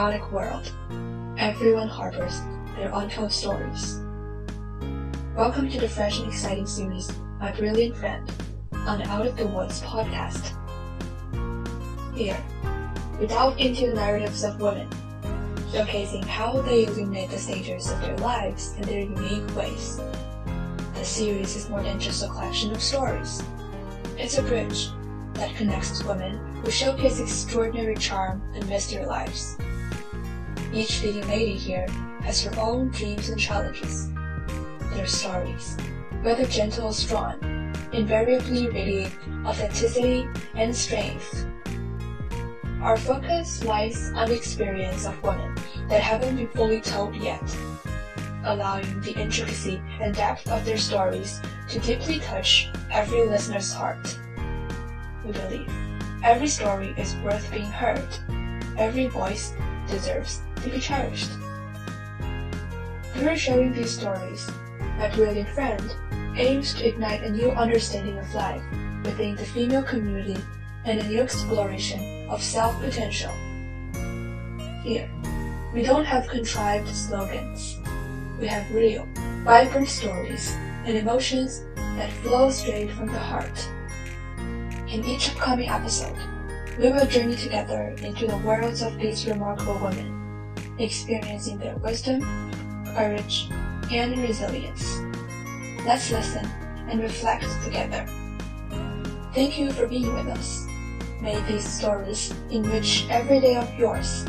and chaotic world, everyone harbors their untold stories. Welcome to the fresh and exciting series, My Brilliant Friend, on the Out of the Woods podcast. Here, we delve into the narratives of women, showcasing how they illuminate the stages of their lives in their unique ways. The series is more than just a collection of stories. It's a bridge that connects women who showcase extraordinary charm amidst their lives. Each leading lady here has her own dreams and challenges. Their stories, whether gentle or strong, invariably radiate authenticity and strength. Our focus lies on the experience of women that haven't been fully told yet, allowing the intricacy and depth of their stories to deeply touch every listener's heart. We believe every story is worth being heard, every voice deserves to be cherished. Through sharing these stories, my brilliant friend aims to ignite a new understanding of life within the female community and a new exploration of self-potential. Here, we don't have contrived slogans. We have real, vibrant stories and emotions that flow straight from the heart. In each upcoming episode, we will journey together into the worlds of these remarkable women, experiencing their wisdom, courage, and resilience. Let's listen and reflect together. Thank you for being with us. May these stories enrich every day of yours,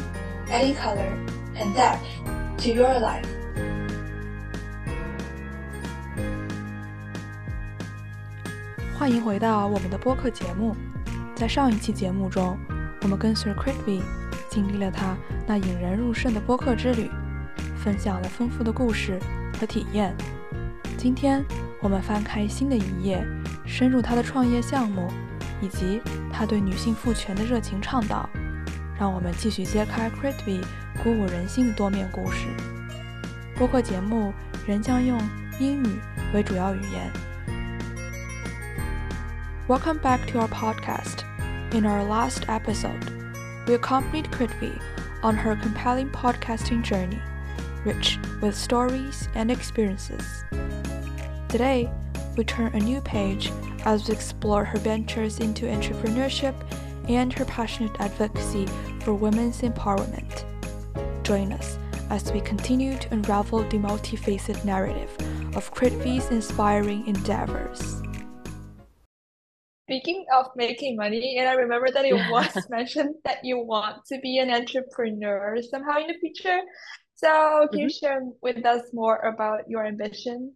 adding color and depth to your life. Hi, 欢迎回到我们的播客节目。在上一期节目中，我们跟随 Kritvi 经历了他那引人入胜的播客之旅，分享了丰富的故事和体验。今天我们翻开新的一页，深入他的创业项目，以及他对女性赋权的热情倡导。让我们继续揭开 Critby 鼓舞人心的多面故事。播客节目仍将用英语为主要语言。Welcome back to our podcast. In our last episode, we accompanied Kritvi on her compelling podcasting journey, rich with stories and experiences. Today, we turn a new page as we explore her ventures into entrepreneurship and her passionate advocacy for women's empowerment. Join us as we continue to unravel the multifaceted narrative of Kritvi's inspiring endeavors. Speaking of making money, and I remember that it was mentioned that you want to be an entrepreneur somehow in the future. So, can you Mm-hmm. share with us more about your ambition?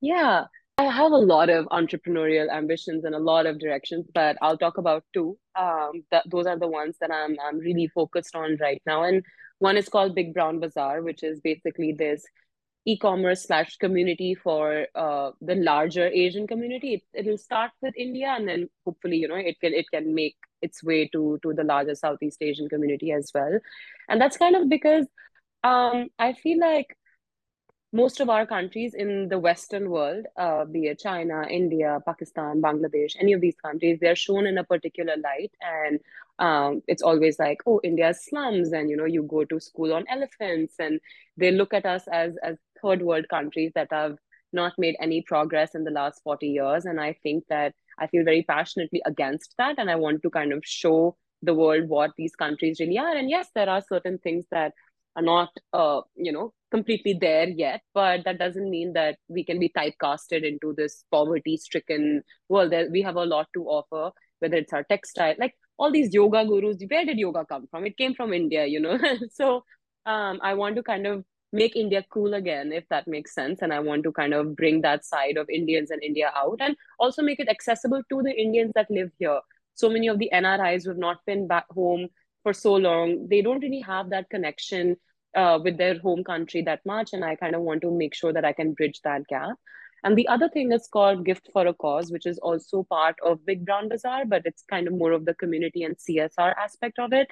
Yeah, I have a lot of entrepreneurial ambitions and a lot of directions, but I'll talk about two. Um, those are the ones that I'm I'm really focused on right now. And one is called Big Brown Bazaar, which is basically this e-commerce slash community for uh, the larger Asian community. It, it'll start with India, and then hopefully, you know, it can it can make its way to to the larger Southeast Asian community as well. And that's kind of because um, I feel like most of our countries in the Western world, uh, be it China, India, Pakistan, Bangladesh, any of these countries, they're shown in a particular light. And um, it's always like, oh, India's slums, and you know, you go to school on elephants, and they look at us as as third world countries that have not made any progress in the last 40 years. And I think that I feel very passionately against that. And I want to kind of show the world what these countries really are. And yes, there are certain things that are not uh, you know completely there yet but that doesn't mean that we can be typecasted into this poverty stricken world there we have a lot to offer whether it's our textile like all these yoga gurus where did yoga come from it came from india you know so um, i want to kind of make india cool again if that makes sense and i want to kind of bring that side of indians and india out and also make it accessible to the indians that live here. So many of the nris who have not been back home for so long they don't really have that connection uh, with their home country that much and i kind of want to make sure that i can bridge that gap. And the other thing is called gift for a cause which is also part of big brown bazaar but it's kind of more of the community and csr aspect of it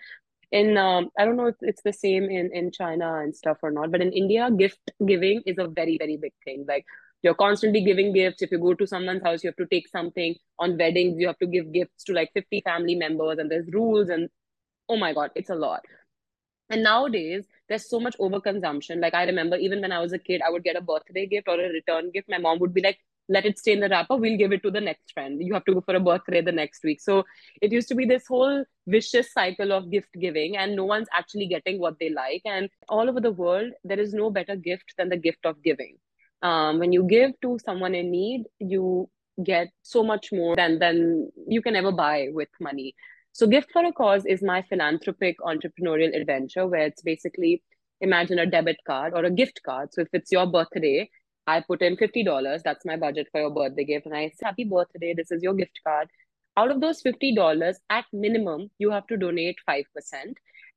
in um, i don't know if it's the same in in china and stuff or not but in india gift giving is a very very big thing like you're constantly giving gifts if you go to someone's house you have to take something on weddings you have to give gifts to like 50 family members and there's rules and oh my God, it's a lot. And nowadays, there's so much overconsumption. Like I remember even when I was a kid, I would get a birthday gift or a return gift. My mom would be like, let it stay in the wrapper. We'll give it to the next friend. You have to go for a birthday the next week. So it used to be this whole vicious cycle of gift giving, and no one's actually getting what they like. And all over the world, there is no better gift than the gift of giving. Um, when you give to someone in need, you get so much more than than you can ever buy with money. So Gift for a Cause is my philanthropic entrepreneurial adventure where it's basically imagine a debit card or a gift card. So if it's your birthday, I put in $50. That's my budget for your birthday gift. And I say, happy birthday. This is your gift card. Out of those $50, at minimum, you have to donate 5%.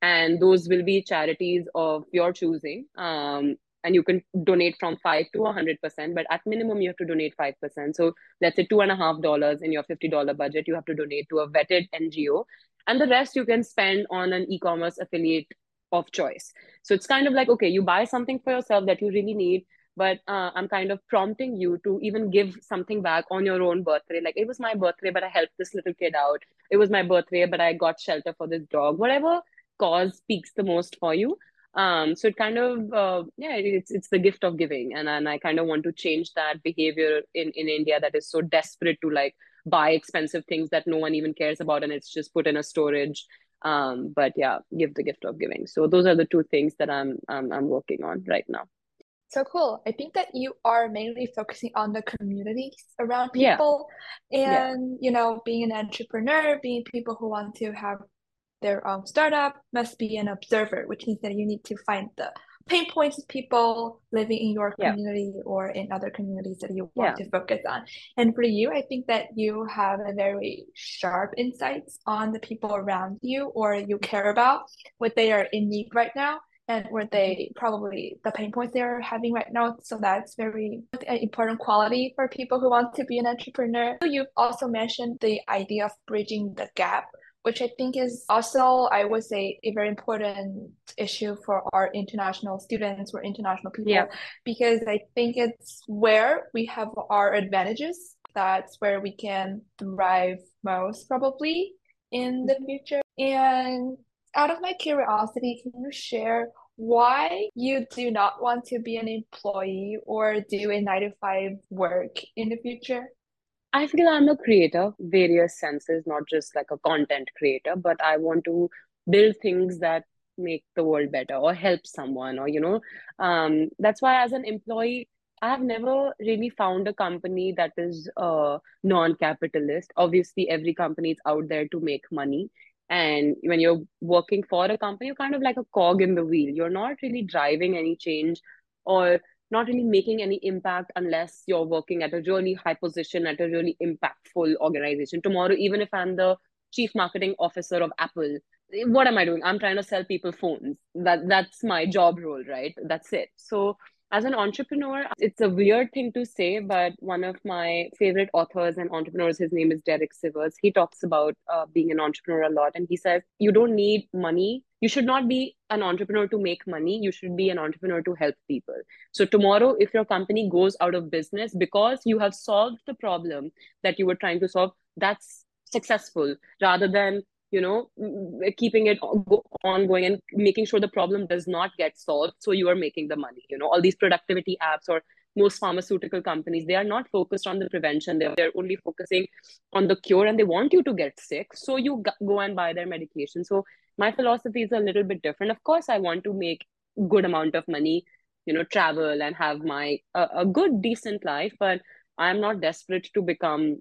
And those will be charities of your choosing. Um, and you can donate from 5 to 100%, but at minimum, you have to donate 5%. So let's say $2.5 in your $50 budget, you have to donate to a vetted NGO. And the rest you can spend on an e commerce affiliate of choice. So it's kind of like, okay, you buy something for yourself that you really need but uh, i'm kind of prompting you to even give something back on your own birthday. Like it was my birthday but i helped this little kid out. It was my birthday but i got shelter for this dog. Whatever cause speaks the most for you. Um so it kind of uh, yeah it's it's the gift of giving. And and i kind of want to change that behavior in in india that is so desperate to like buy expensive things that no one even cares about and it's just put in a storage. Um but yeah give the gift of giving. So those are the two things that i'm i'm, I'm working on right now so cool. I think that you are mainly focusing on the communities around people yeah. and, yeah. you know, being an entrepreneur, being people who want to have their own startup must be an observer, which means that you need to find the pain points of people living in your community yeah. or in other communities that you want to focus on. And for you, I think that you have a very sharp insights on the people around you or you care about what they are in need right now and where they probably the pain points they're having right now. So that's very important quality for people who want to be an entrepreneur. You've also mentioned the idea of bridging the gap which I think is also, I would say, a very important issue for our international students or international people, yeah. because I think it's where we have our advantages. That's where we can thrive most, probably in the mm-hmm. future. And out of my curiosity, can you share why you do not want to be an employee or do a nine to five work in the future? I feel I'm a creator, various senses, not just like a content creator, but I want to build things that make the world better or help someone or you know um that's why as an employee i have never really found a company that is uh non-capitalist obviously every company is out there to make money and when you're working for a company, you're kind of like a cog in the wheel. You're not really driving any change or not really making any impact unless you're working at a really high position at a really impactful organization. Tomorrow, even if I'm the chief marketing officer of Apple, what am I doing? I'm trying to sell people phones. That that's my job role, right? That's it. So as an entrepreneur, it's a weird thing to say, but one of my favorite authors and entrepreneurs, his name is Derek Sivers. He talks about uh, being an entrepreneur a lot. And he says, you don't need money. You should not be an entrepreneur to make money. You should be an entrepreneur to help people. So, tomorrow, if your company goes out of business because you have solved the problem that you were trying to solve, that's successful rather than you know keeping it ongoing and making sure the problem does not get solved. So you are making the money you know all these productivity apps or most pharmaceutical companies they are not focused on the prevention. They're, they're only focusing on the cure and they want you to get sick. So you go and buy their medication. So my philosophy is a little bit different. Of course i want to make good amount of money you know travel and have my uh, a good decent life but i'm not desperate to become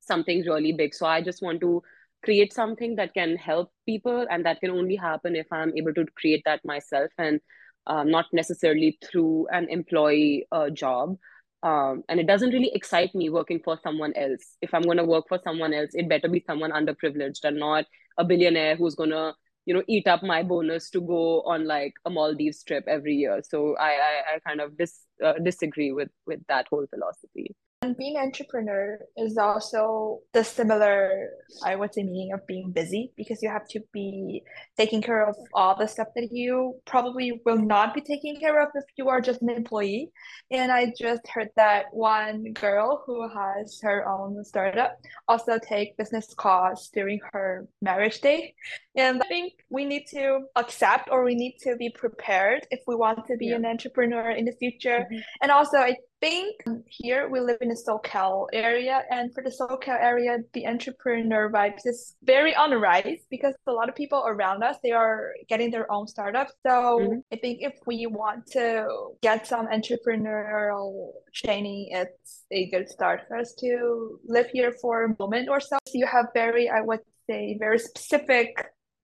something really big. So i just want to create something that can help people and that can only happen if i'm able to create that myself and um, not necessarily through an employee uh, job. Um, and it doesn't really excite me working for someone else. If i'm going to work for someone else it better be someone underprivileged and not a billionaire who's going to you know eat up my bonus to go on like a maldives trip every year. So i i, I kind of dis, uh, disagree with with that whole philosophy And being an entrepreneur is also the similar, I would say, meaning of being busy because you have to be taking care of all the stuff that you probably will not be taking care of if you are just an employee. And I just heard that one girl who has her own startup also take business calls during her marriage day. And I think we need to accept or we need to be prepared if we want to be yeah. an entrepreneur in the future. Mm-hmm. And also, I think here we live in the SoCal area, and for the SoCal area, the entrepreneur vibes is very on the rise because a lot of people around us they are getting their own startups. So mm-hmm. I think if we want to get some entrepreneurial training, it's a good start for us to live here for a moment or so. so you have very, I would say, very specific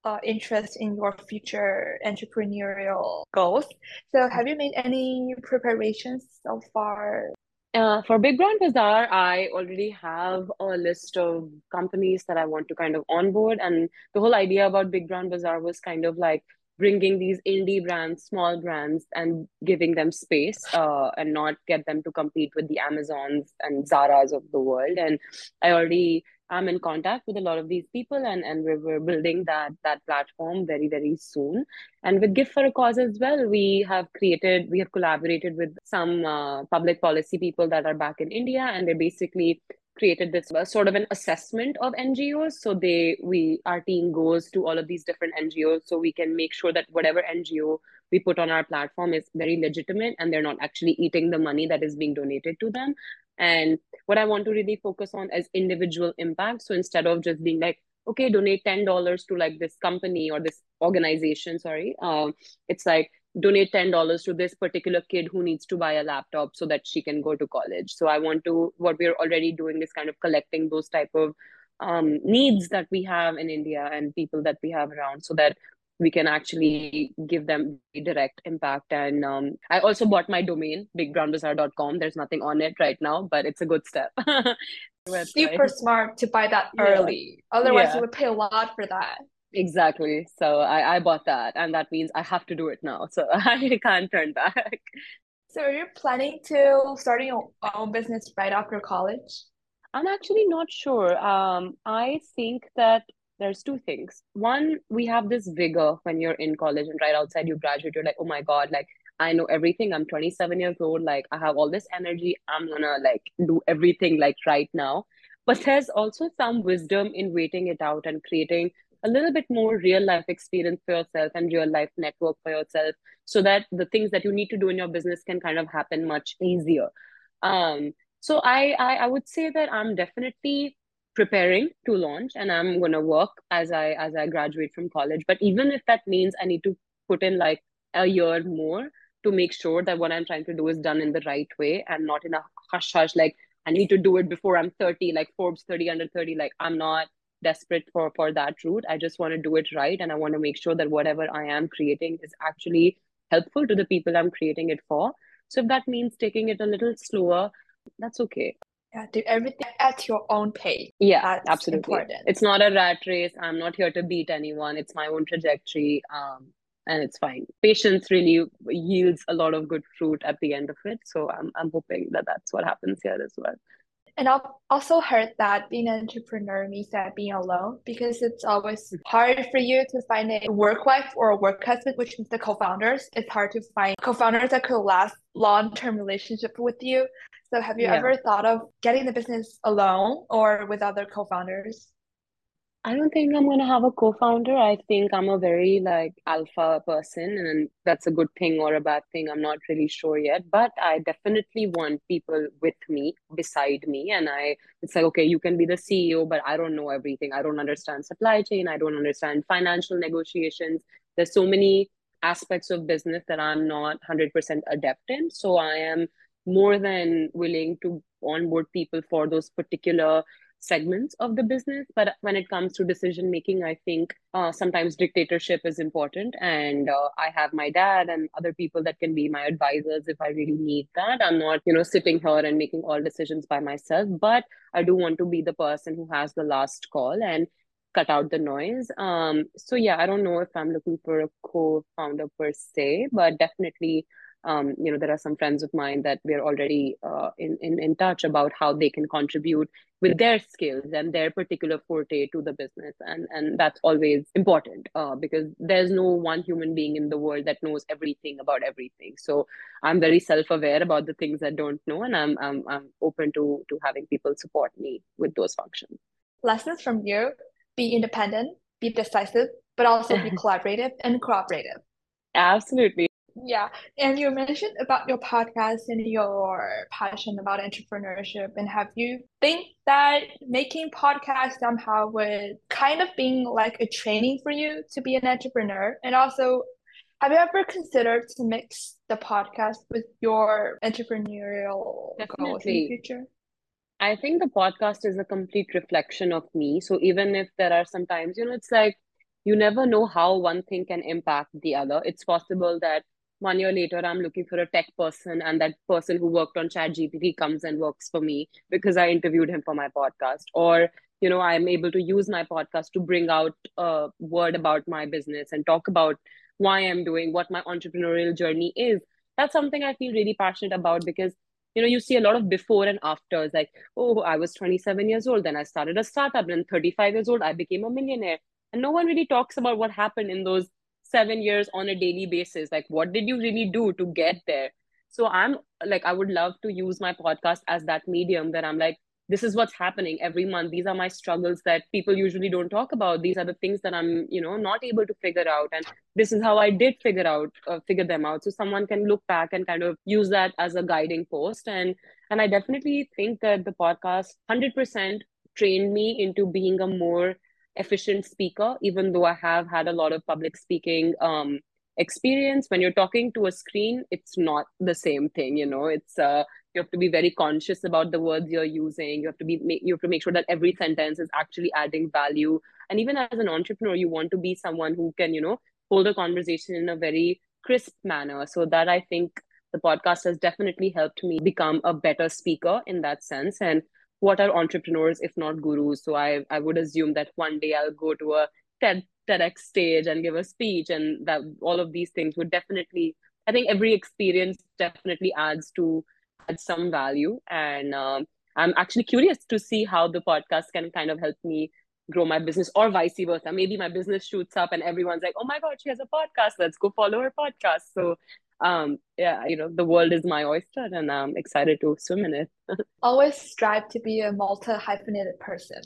uh, interest in your future entrepreneurial goals. So, have you made any preparations so far? Uh, for Big Brown Bazaar, I already have a list of companies that I want to kind of onboard. And the whole idea about Big Brown Bazaar was kind of like bringing these indie brands, small brands, and giving them space uh, and not get them to compete with the Amazons and Zaras of the world. And I already I'm in contact with a lot of these people and, and we're, we're building that that platform very, very soon. And with Gift for a Cause as well, we have created, we have collaborated with some uh, public policy people that are back in India and they basically created this uh, sort of an assessment of NGOs. So they we our team goes to all of these different NGOs so we can make sure that whatever NGO we put on our platform is very legitimate and they're not actually eating the money that is being donated to them. And what I want to really focus on is individual impact. So instead of just being like, okay, donate $10 to like this company or this organization, sorry, um, it's like donate $10 to this particular kid who needs to buy a laptop so that she can go to college. So I want to, what we're already doing is kind of collecting those type of um, needs that we have in India and people that we have around so that we can actually give them direct impact. And um, I also bought my domain, bigbrownbazaar.com. There's nothing on it right now, but it's a good step. Super smart to buy that early. Yeah. Otherwise, yeah. you would pay a lot for that. Exactly. So I, I bought that, and that means I have to do it now. So I can't turn back. So are you planning to starting your own business right after college? I'm actually not sure. Um, I think that there's two things. One, we have this vigor when you're in college and right outside you graduate, you're like, oh my God, like I know everything. I'm 27 years old. Like I have all this energy. I'm gonna like do everything like right now. But there's also some wisdom in waiting it out and creating a little bit more real life experience for yourself and real life network for yourself so that the things that you need to do in your business can kind of happen much easier. Um, so I, I I would say that I'm definitely preparing to launch and i'm going to work as i as i graduate from college. But even if that means i need to put in like a year more to make sure that what i'm trying to do is done in the right way and not in a hush hush like i need to do it before i'm 30 like forbes 30 under 30 like i'm not desperate for for that route. I just want to do it right and i want to make sure that whatever i am creating is actually helpful to the people i'm creating it for. So if that means taking it a little slower that's okay yeah, do everything at your own pace. Yeah, That's absolutely. Important. It's not a rat race. I'm not here to beat anyone. It's my own trajectory. Um, and it's fine. Patience really yields a lot of good fruit at the end of it. So I'm I'm hoping that that's what happens here as well. And I've also heard that being an entrepreneur means that being alone because it's always hard for you to find a work wife or a work husband, which means the co-founders. It's hard to find co-founders that could last long-term relationship with you. So have you yeah. ever thought of getting the business alone or with other co-founders? I don't think I'm gonna have a co-founder. I think I'm a very like alpha person, and that's a good thing or a bad thing. I'm not really sure yet, but I definitely want people with me, beside me, and I. It's like okay, you can be the CEO, but I don't know everything. I don't understand supply chain. I don't understand financial negotiations. There's so many aspects of business that I'm not 100% adept in. So I am more than willing to onboard people for those particular segments of the business. But when it comes to decision making i think uh, sometimes dictatorship is important. And uh, i have my dad and other people that can be my advisors if i really need that. I'm not you know sitting here and making all decisions by myself but i do want to be the person who has the last call and cut out the noise. Um so yeah i don't know if i'm looking for a co-founder per se but definitely um, you know, there are some friends of mine that we're already uh, in, in, in touch about how they can contribute with their skills and their particular forte to the business. And, and that's always important uh, because there's no one human being in the world that knows everything about everything. So I'm very self-aware about the things I don't know, and I'm, I'm, I'm open to, to having people support me with those functions. Lessons from you, be independent, be decisive, but also be collaborative and cooperative. Absolutely. Yeah, and you mentioned about your podcast and your passion about entrepreneurship, and have you think that making podcast somehow would kind of being like a training for you to be an entrepreneur? And also, have you ever considered to mix the podcast with your entrepreneurial goals in the future? I think the podcast is a complete reflection of me. So even if there are some times, you know, it's like you never know how one thing can impact the other. It's possible that one year later i'm looking for a tech person and that person who worked on chat gpt comes and works for me because i interviewed him for my podcast. Or you know i'm able to use my podcast to bring out a word about my business and talk about why i'm doing what my entrepreneurial journey is. That's something i feel really passionate about because you know you see a lot of before and afters like oh i was 27 years old then i started a startup and 35 years old i became a millionaire. And no one really talks about what happened in those seven years on a daily basis like what did you really do to get there? So i'm like i would love to use my podcast as that medium that i'm like this is what's happening every month. These are my struggles that people usually don't talk about. These are the things that i'm you know not able to figure out. And this is how i did figure out uh, figure them out. So someone can look back and kind of use that as a guiding post. And and i definitely think that the podcast 100% trained me into being a more efficient speaker, even though I have had a lot of public speaking um, experience. When you're talking to a screen, it's not the same thing. You know, it's uh, you have to be very conscious about the words you're using. You have to be you have to make sure that every sentence is actually adding value. And even as an entrepreneur, you want to be someone who can you know hold a conversation in a very crisp manner. So that I think the podcast has definitely helped me become a better speaker in that sense and what are entrepreneurs if not gurus? So i i would assume that one day i'll go to a TED, TEDx stage and give a speech and that all of these things would definitely i think every experience definitely adds to add some value. And um, i'm actually curious to see how the podcast can kind of help me grow my business or vice versa. Maybe my business shoots up and everyone's like oh my god she has a podcast. Let's go follow her podcast. So um yeah you know the world is my oyster and i'm excited to swim in it. Always strive to be a multi hyphenated person.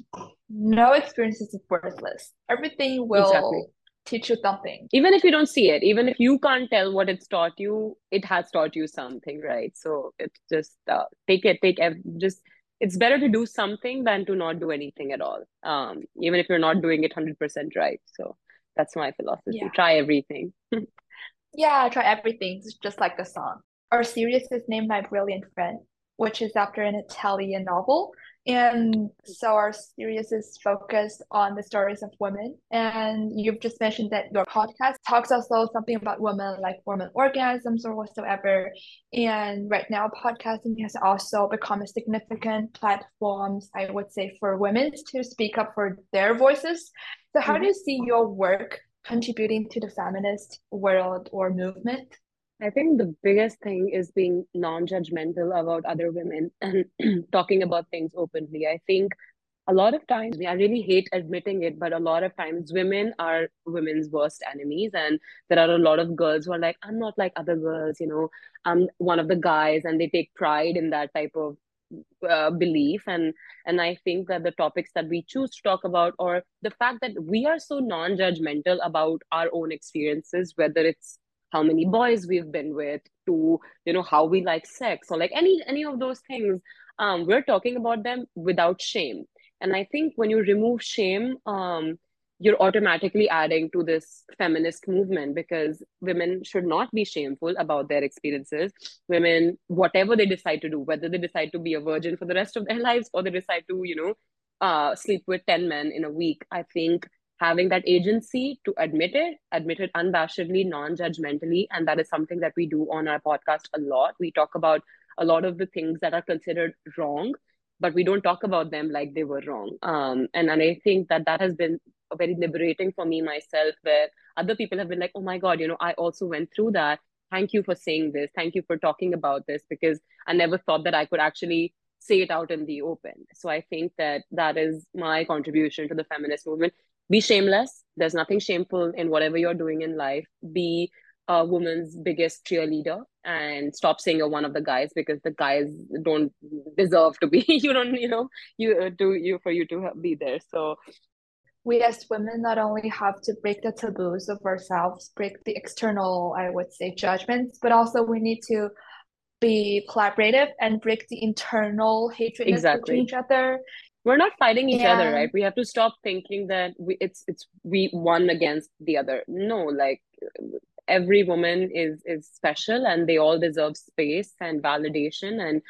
No experience is worthless. Everything will exactly. teach you something. Even if you don't see it even if you can't tell what it's taught you it has taught you something right? So it's just uh, take it take ev- just it's better to do something than to not do anything at all. Um even if you're not doing it 100% right. So that's my philosophy. Yeah. try everything Yeah, I try everything, it's just like the song. Our series is named My Brilliant Friend, which is after an Italian novel. And so our series is focused on the stories of women. And you've just mentioned that your podcast talks also something about women, like women orgasms or whatsoever. And right now, podcasting has also become a significant platform, I would say, for women to speak up for their voices. So, how mm-hmm. do you see your work contributing to the feminist world or movement? I think the biggest thing is being non judgmental about other women and talking about things openly. I think a lot of times, I really hate admitting it, but a lot of times women are women's worst enemies. And there are a lot of girls who are like, I'm not like other girls, you know, I'm one of the guys, and they take pride in that type of uh, belief and and i think that the topics that we choose to talk about or the fact that we are so non-judgmental about our own experiences whether it's how many boys we've been with to you know how we like sex or like any any of those things um we're talking about them without shame. And i think when you remove shame um you're automatically adding to this feminist movement because women should not be shameful about their experiences. Women, whatever they decide to do, whether they decide to be a virgin for the rest of their lives or they decide to, you know, uh, sleep with 10 men in a week, I think having that agency to admit it, admit it unabashedly, non judgmentally. And that is something that we do on our podcast a lot. We talk about a lot of the things that are considered wrong but we don't talk about them like they were wrong. Um, and, and I think that that has been very liberating for me myself, where other people have been like, oh my God, you know, I also went through that. thank you for saying this. Thank you for talking about this because i never thought that i could actually say it out in the open. So i think that that is my contribution to the feminist movement. Be shameless. There's nothing shameful in whatever you're doing in life. Be a woman's biggest cheerleader and stop saying you're one of the guys because the guys don't deserve to be you don't you know you uh, do you for you to be there. So we as women not only have to break the taboos of ourselves break the external i would say judgments but also we need to be collaborative and break the internal hatred exactly. between each other we're not fighting each yeah. other right we have to stop thinking that we it's it's we one against the other no like every woman is is special and they all deserve space and validation and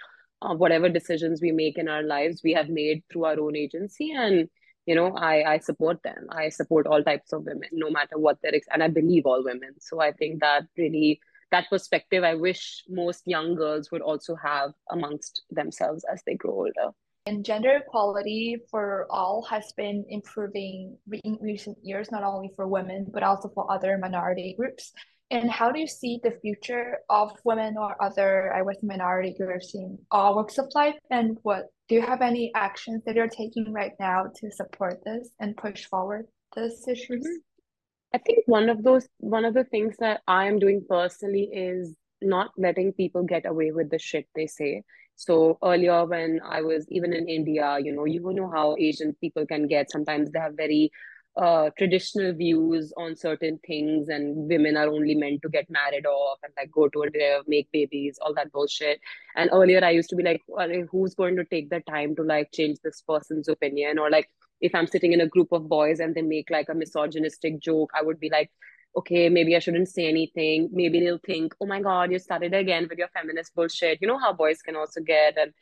uh, whatever decisions we make in our lives we have made through our own agency and you know i i support them i support all types of women no matter what their ex- and i believe all women so i think that really that perspective i wish most young girls would also have amongst themselves as they grow older and gender equality for all has been improving in recent years, not only for women, but also for other minority groups. And how do you see the future of women or other, I guess, minority groups in all walks of life? And what do you have any actions that you're taking right now to support this and push forward this issues? Mm-hmm. I think one of those one of the things that I am doing personally is not letting people get away with the shit they say. So earlier when I was even in India, you know, you know how Asian people can get. Sometimes they have very uh, traditional views on certain things, and women are only meant to get married off and like go to a make babies, all that bullshit. And earlier I used to be like, who's going to take the time to like change this person's opinion? Or like if I'm sitting in a group of boys and they make like a misogynistic joke, I would be like, okay, maybe I shouldn't say anything. Maybe they'll think, oh my God, you started again with your feminist bullshit. You know how boys can also get. And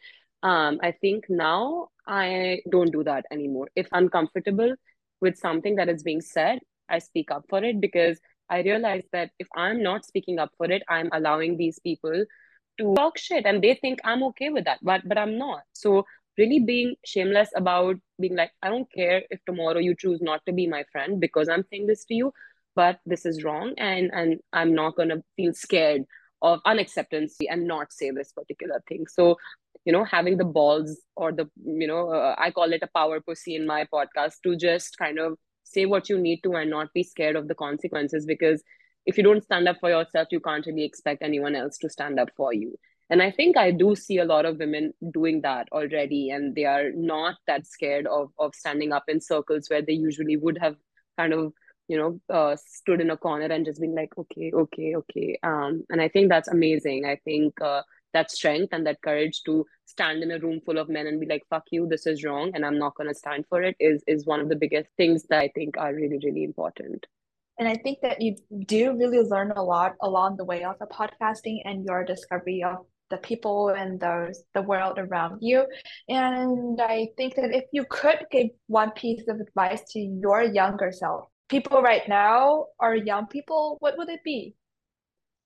um, I think now I don't do that anymore. If I'm comfortable with something that is being said, I speak up for it because I realize that if I'm not speaking up for it, I'm allowing these people to talk shit and they think I'm okay with that, but but I'm not. So really being shameless about being like, I don't care if tomorrow you choose not to be my friend because I'm saying this to you but this is wrong and and i'm not to feel scared of unacceptance and not say this particular thing. So you know having the balls or the you know uh, i call it a power pussy in my podcast to just kind of say what you need to and not be scared of the consequences because if you don't stand up for yourself you can't really expect anyone else to stand up for you. And i think i do see a lot of women doing that already and they are not that scared of of standing up in circles where they usually would have kind of you know uh, stood in a corner and just been like okay okay okay. Um and i think that's amazing. I think uh, that strength and that courage to stand in a room full of men and be like fuck you this is wrong and i'm not going to stand for it is is one of the biggest things that i think are really really important. And i think that you do really learn a lot along the way of the podcasting and your discovery of the people and those the world around you. And i think that if you could give one piece of advice to your younger self people right now are young people, what would it be?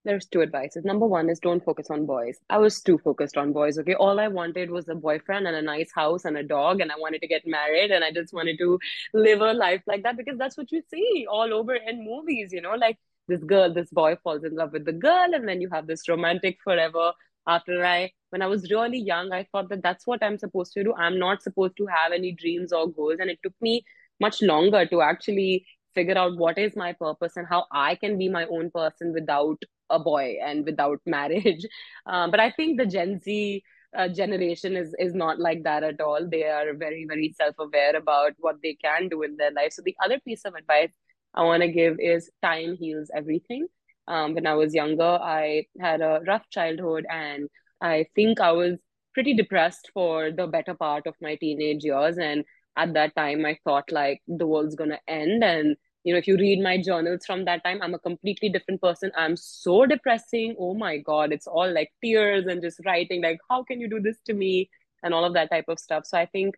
There's two advices. Number one is don't focus on boys. I was too focused on boys. Okay. All I wanted was a boyfriend and a nice house and a dog, and I wanted to get married and I just wanted to live a life like that because that's what you see all over in movies, you know, like this girl, this boy falls in love with the girl, and then you have this romantic forever after I, when I was really young, I thought that that's what I'm supposed to do. I'm not supposed to have any dreams or goals. And it took me much longer to actually figure out what is my purpose and how I can be my own person without a boy and without marriage. Um, but I think the Gen Z uh, generation is is not like that at all. They are very very self aware about what they can do in their life. So the other piece of advice I want to give is time heals everything. Um, when I was younger, I had a rough childhood, and I think I was pretty depressed for the better part of my teenage years and at that time i thought like the world's gonna end and you know if you read my journals from that time i'm a completely different person. I'm so depressing. Oh my god it's all like tears and just writing like how can you do this to me? and all of that type of stuff. So i think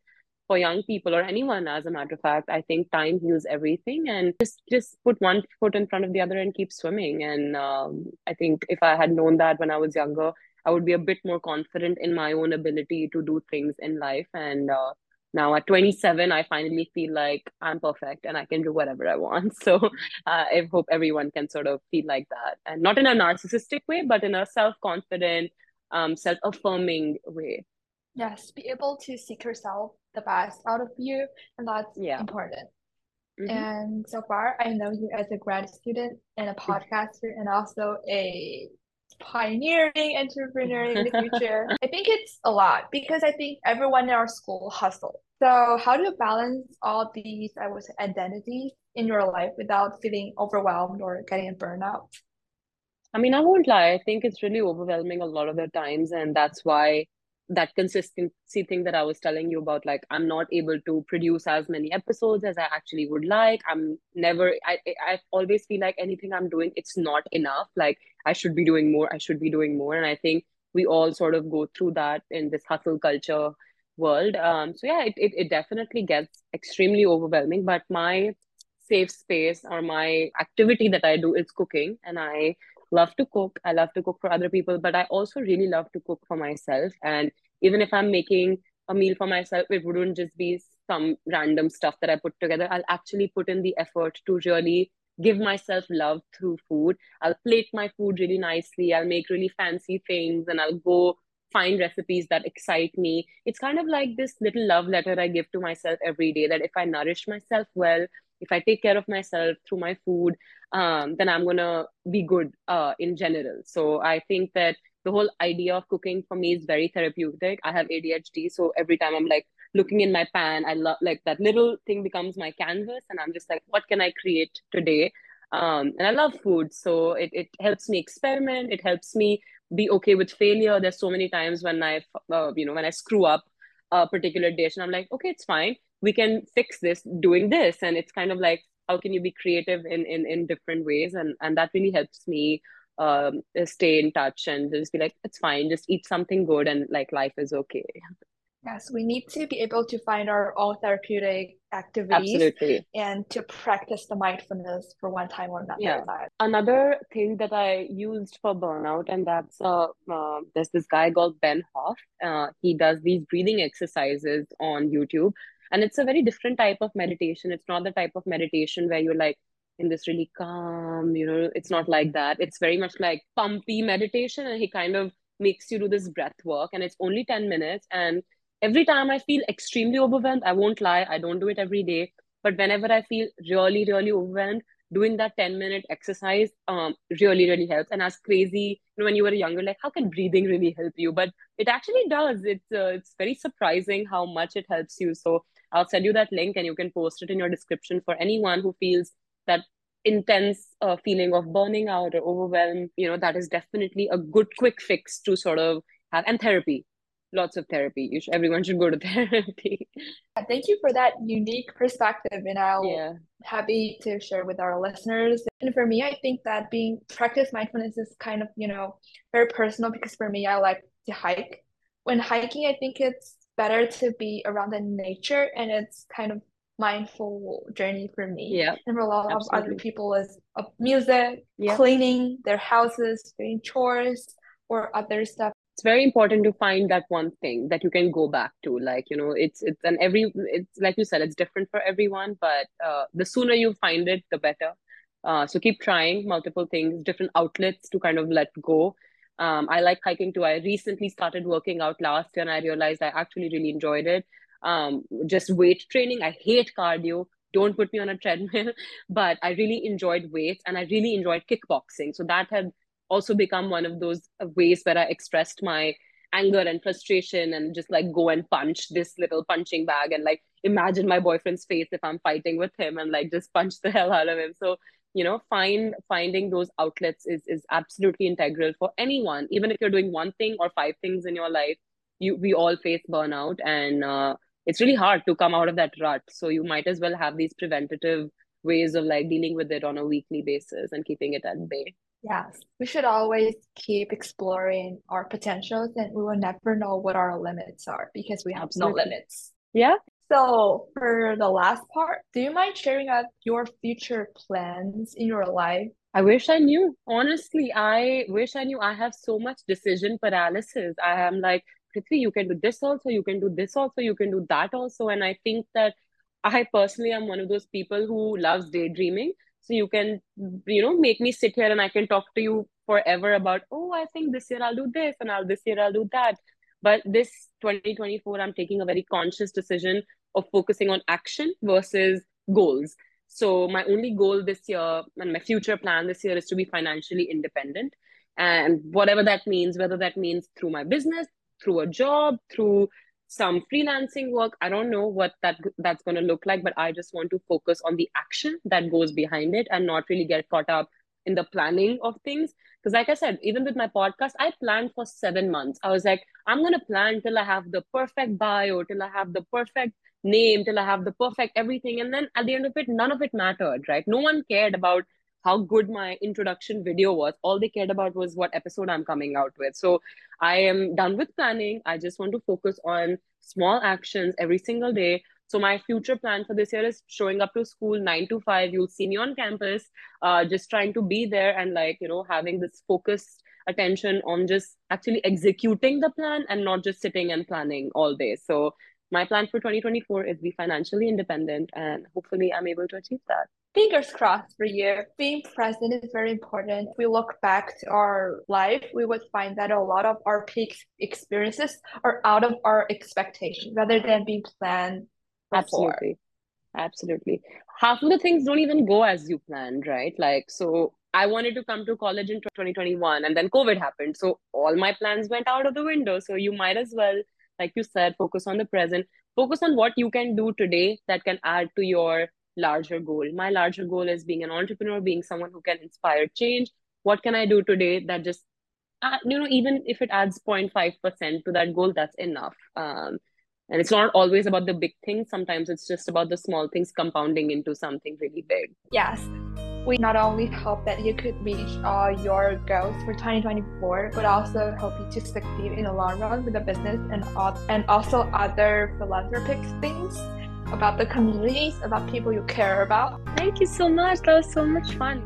for young people or anyone as a matter of fact i think time heals everything and just just put one foot in front of the other and keep swimming. And um, i think if i had known that when i was younger i would be a bit more confident in my own ability to do things in life. And uh, now at 27 i finally feel like i'm perfect and i can do whatever i want. So uh, i hope everyone can sort of feel like that. And not in a narcissistic way but in a self-confident um, self-affirming way. Yes be able to seek yourself the best out of you and that's yeah. important. Mhm. and so far i know you as a grad student and a podcaster and also a pioneering entrepreneur in the future. I think it's a lot because I think everyone in our school hustle. So how do you balance all these, I would say, identities in your life without feeling overwhelmed or getting a burnout? I mean, I won't lie. I think it's really overwhelming a lot of the times, and that's why that consistency thing that I was telling you about, like I'm not able to produce as many episodes as I actually would like. I'm never I I always feel like anything I'm doing, it's not enough. Like I should be doing more, I should be doing more. And I think we all sort of go through that in this hustle culture world. Um, so yeah, it, it, it definitely gets extremely overwhelming. But my safe space or my activity that I do is cooking. And I love to cook. I love to cook for other people, but I also really love to cook for myself. And even if I'm making a meal for myself, it wouldn't just be some random stuff that I put together. I'll actually put in the effort to really give myself love through food. I'll plate my food really nicely. I'll make really fancy things and I'll go find recipes that excite me. It's kind of like this little love letter I give to myself every day that if I nourish myself well, if I take care of myself through my food, um, then I'm gonna be good uh, in general. So I think that the whole idea of cooking for me is very therapeutic. I have ADHD, so every time I'm like looking in my pan, I love like that little thing becomes my canvas, and I'm just like, what can I create today? Um, and I love food, so it it helps me experiment. It helps me be okay with failure. There's so many times when I, uh, you know, when I screw up a particular dish, and I'm like, okay, it's fine. We can fix this doing this, and it's kind of like how can you be creative in in in different ways? And and that really helps me um stay in touch and just be like it's fine just eat something good and like life is okay. Yes, we need to be able to find our own therapeutic activities absolutely. and to practice the mindfulness for one time or another. yeah. Another thing that i used for burnout and that's uh, uh there's this guy called Wim Hof. Uh, he does these breathing exercises on youtube and it's a very different type of meditation. It's not the type of meditation where you're like in this really calm you know it's not like that. It's very much like pumpy meditation and he kind of makes you do this breath work and it's only 10 minutes. And every time i feel extremely overwhelmed i won't lie i don't do it every day but whenever i feel really really overwhelmed doing that 10 minute exercise um really really helps. And as crazy you know, when you were younger like how can breathing really help you? But it actually does. It's uh, it's very surprising how much it helps you. So I'll send you that link and you can post it in your description for anyone who feels that intense uh, feeling of burning out or overwhelm. You know, that is definitely a good quick fix to sort of have and therapy. Lots of therapy. You should, everyone should go to therapy. Thank you for that unique perspective, and I'll yeah. happy to share with our listeners. And for me, I think that being practice mindfulness is kind of you know very personal because for me, I like to hike. When hiking, I think it's better to be around the nature and it's kind of mindful journey for me. Yeah. And for a lot absolutely. of other people is music, Yeah. cleaning their houses, doing chores or other stuff. It's very important to find that one thing that you can go back to. Like, you know, it's it's an every it's like you said, it's different for everyone, but uh, the sooner you find it, the better. Uh, so keep trying multiple things, different outlets to kind of let go. Um, I like hiking too. I recently started working out last year and I realized I actually really enjoyed it. Um, just weight training. I hate cardio. Don't put me on a treadmill, but I really enjoyed weights and I really enjoyed kickboxing. So that had also become one of those ways where I expressed my anger and frustration and just like go and punch this little punching bag and like imagine my boyfriend's face if I'm fighting with him and like just punch the hell out of him. So you know find finding those outlets is is absolutely integral for anyone. Even if you're doing one thing or five things in your life you we all face burnout and uh, it's really hard to come out of that rut. So you might as well have these preventative ways of like dealing with it on a weekly basis and keeping it at bay. Yes, we should always keep exploring our potentials and we will never know what our limits are because we have no limits. yeah So, for the last part, do you mind sharing us your future plans in your life? I wish I knew. Honestly, I wish I knew. I have so much decision paralysis. I am like Kritvi, you can do this also, you can do this also, you can do that also. And I think that I personally am one of those people who loves daydreaming. So you can, you know, make me sit here and I can talk to you forever about, oh, I think this year I'll do this and I'll this year I'll do that. But this 2024, I'm taking a very conscious decision of focusing on action versus goals. So my only goal this year and my future plan this year is to be financially independent. And whatever that means, whether that means through my business, through a job, through some freelancing work, I don't know what that that's going to look like, but I just want to focus on the action that goes behind it and not really get caught up in the planning of things. Because, like I said, even with my podcast, I planned for seven months. I was like, I'm going to plan till I have the perfect bio, till I have the perfect name, till I have the perfect everything. And then at the end of it, none of it mattered, right? No one cared about how good my introduction video was. All they cared about was what episode I'm coming out with. So I am done with planning. I just want to focus on small actions every single day. So my future plan for this year is showing up to school nine to five. You'll see me on campus, uh, just trying to be there and like you know having this focused attention on just actually executing the plan and not just sitting and planning all day. So my plan for 2024 is be financially independent and hopefully I'm able to achieve that. Fingers crossed for you. Being present is very important. We look back to our life, we would find that a lot of our peak experiences are out of our expectations rather than being planned. Before. Absolutely. Absolutely. Half of the things don't even go as you planned, right? Like, so I wanted to come to college in 2021 and then COVID happened. So all my plans went out of the window. So you might as well like you said, focus on the present, focus on what you can do today that can add to your larger goal. My larger goal is being an entrepreneur, being someone who can inspire change. What can I do today that just, uh, you know, even if it adds 0.5% to that goal, that's enough. Um, and it's not always about the big things. Sometimes it's just about the small things compounding into something really big. Yes we not only hope that you could reach all your goals for 2024, but also hope you to succeed in the long run with the business and all, and also other philanthropic things about the communities, about people you care about. Thank you so much. That was so much fun.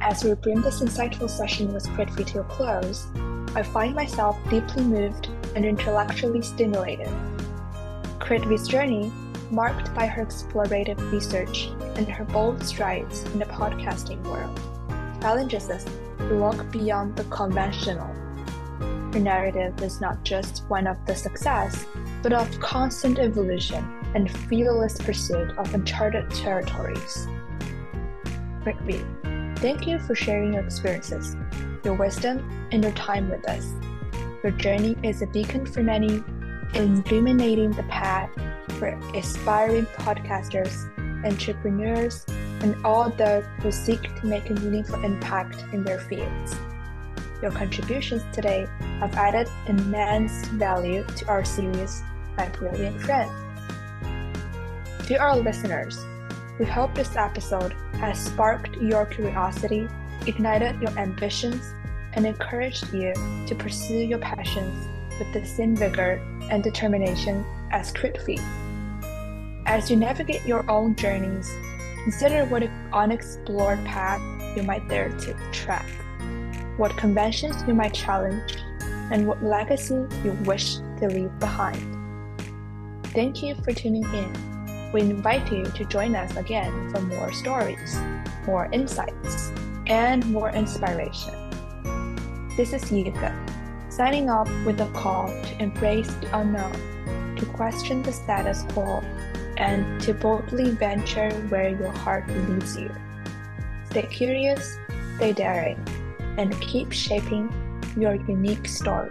As we bring this insightful session with Kritvi to a close, I find myself deeply moved and intellectually stimulated. Kritvi's journey marked by her explorative research and her bold strides in the podcasting world, challenges us to look beyond the conventional. Her narrative is not just one of the success, but of constant evolution and fearless pursuit of uncharted territories. Kritvi, thank you for sharing your experiences, your wisdom, and your time with us. Your journey is a beacon for many, illuminating the path for aspiring podcasters, entrepreneurs, and all those who seek to make a meaningful impact in their fields. Your contributions today have added immense value to our series, My Brilliant Friend. To our listeners, we hope this episode has sparked your curiosity, ignited your ambitions, and encouraged you to pursue your passions with the same vigor and determination as Kritvi. As you navigate your own journeys, consider what unexplored path you might dare to track, what conventions you might challenge, and what legacy you wish to leave behind. Thank you for tuning in. We invite you to join us again for more stories, more insights, and more inspiration. This is Yuka, signing off with a call to embrace the unknown, to question the status quo and to boldly venture where your heart leads you. Stay curious, stay daring, and keep shaping your unique story.